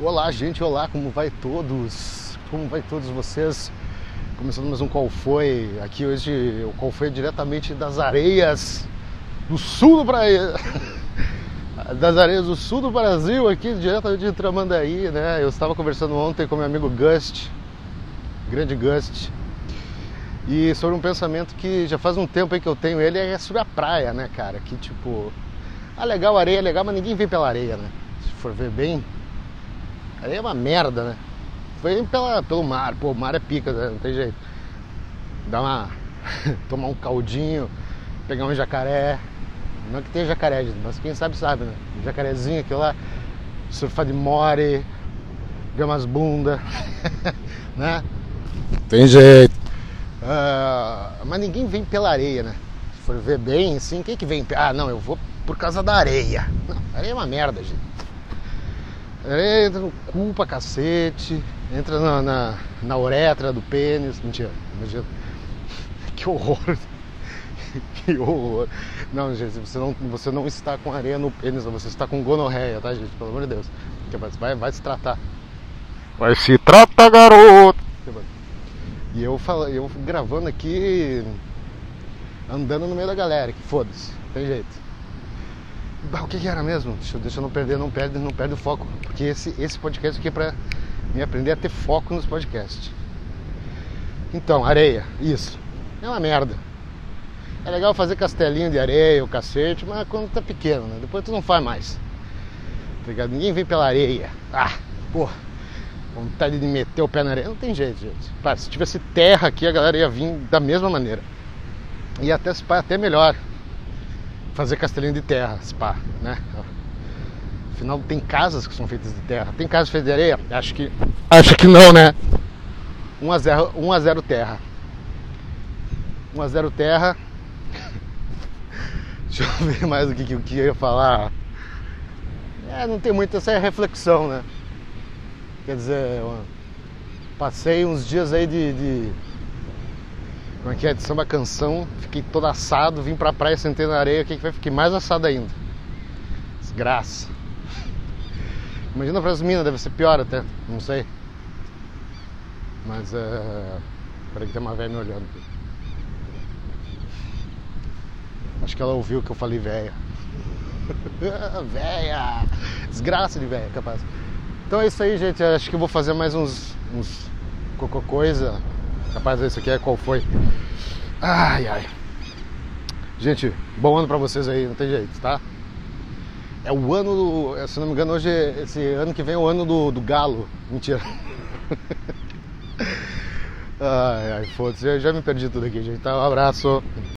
Olá, gente, olá, como vai todos? Como vai todos vocês? Começando mais um Qual Foi, aqui hoje o Qual Foi diretamente das areias do sul do Brasil, das areias do sul do Brasil, aqui diretamente de Tramandaí, né? Eu estava conversando ontem com meu amigo Gust, grande Gust, e sobre um pensamento que já faz um tempo aí que eu tenho ele, é sobre a praia, né, cara? Que tipo, ah, legal, areia é legal, mas ninguém vem pela areia, né? Se for ver bem, areia é uma merda, né? Vem pela, pelo mar, pô, o mar é pica, né? não tem jeito. Dá uma. tomar um caldinho, pegar um jacaré. Não que tenha jacaré, mas quem sabe sabe, né? Um jacarezinho aqui lá, surfar de more, ver umas bundas, né? Tem jeito. Uh, mas ninguém vem pela areia, né? Se for ver bem, assim, quem que vem? Ah, não, eu vou por causa da areia. Não, areia é uma merda, gente. Areia entra no cu pra cacete, entra na, na, na uretra do pênis. Mentira, imagina. Que horror. que horror. Não, gente, você não, você não está com areia no pênis, você está com gonorreia, tá, gente? Pelo amor de Deus. Vai, vai se tratar. Vai se tratar, garoto! E eu, falo, eu gravando aqui, andando no meio da galera, que foda-se, tem jeito. O que, que, era mesmo? Deixa, deixa eu não perder, não perde, não perde o foco. Porque esse, esse podcast aqui é pra me aprender a ter foco nos podcasts. Então, areia, isso. É uma merda. É legal fazer castelinho de areia, o cacete, mas quando tá pequeno, né? Depois tu não faz mais. Tá ligado? Ninguém vem pela areia. Ah, porra. Vontade de meter o pé na areia. Não tem jeito, gente. Pá, se tivesse terra aqui, a galera ia vir da mesma maneira. E até, até melhor fazer castelinho de terra, spa, né? Afinal, tem casas que são feitas de terra. Tem casas feitas de areia? Acho que. Acho que não, né? 1 a 0, 1 a 0 terra. 1 a 0 terra. Deixa eu ver mais o que, que eu ia falar. É, não tem muita essa reflexão, né? Quer dizer, passei uns dias aí de, de como é que é? De samba canção, fiquei todo assado, vim pra praia, sentei na areia, o que, vai ficar mais assado ainda? Desgraça. Imagina para as minas, deve ser pior até, não sei. Mas é. Peraí que tem uma velha me olhando. Acho que ela ouviu que eu falei velha. velha! Desgraça de velha, capaz. Então é isso aí, gente. Acho que eu vou fazer mais uns, uns coisa Rapaz, esse aqui é qual foi. Ai, ai. Gente, bom ano pra vocês aí, não tem jeito, tá? É o ano do. Se não me engano, hoje, esse ano que vem é o ano do, do galo. Mentira. ai, ai, foda-se. Já, já me perdi tudo aqui, gente. Tá? Um abraço.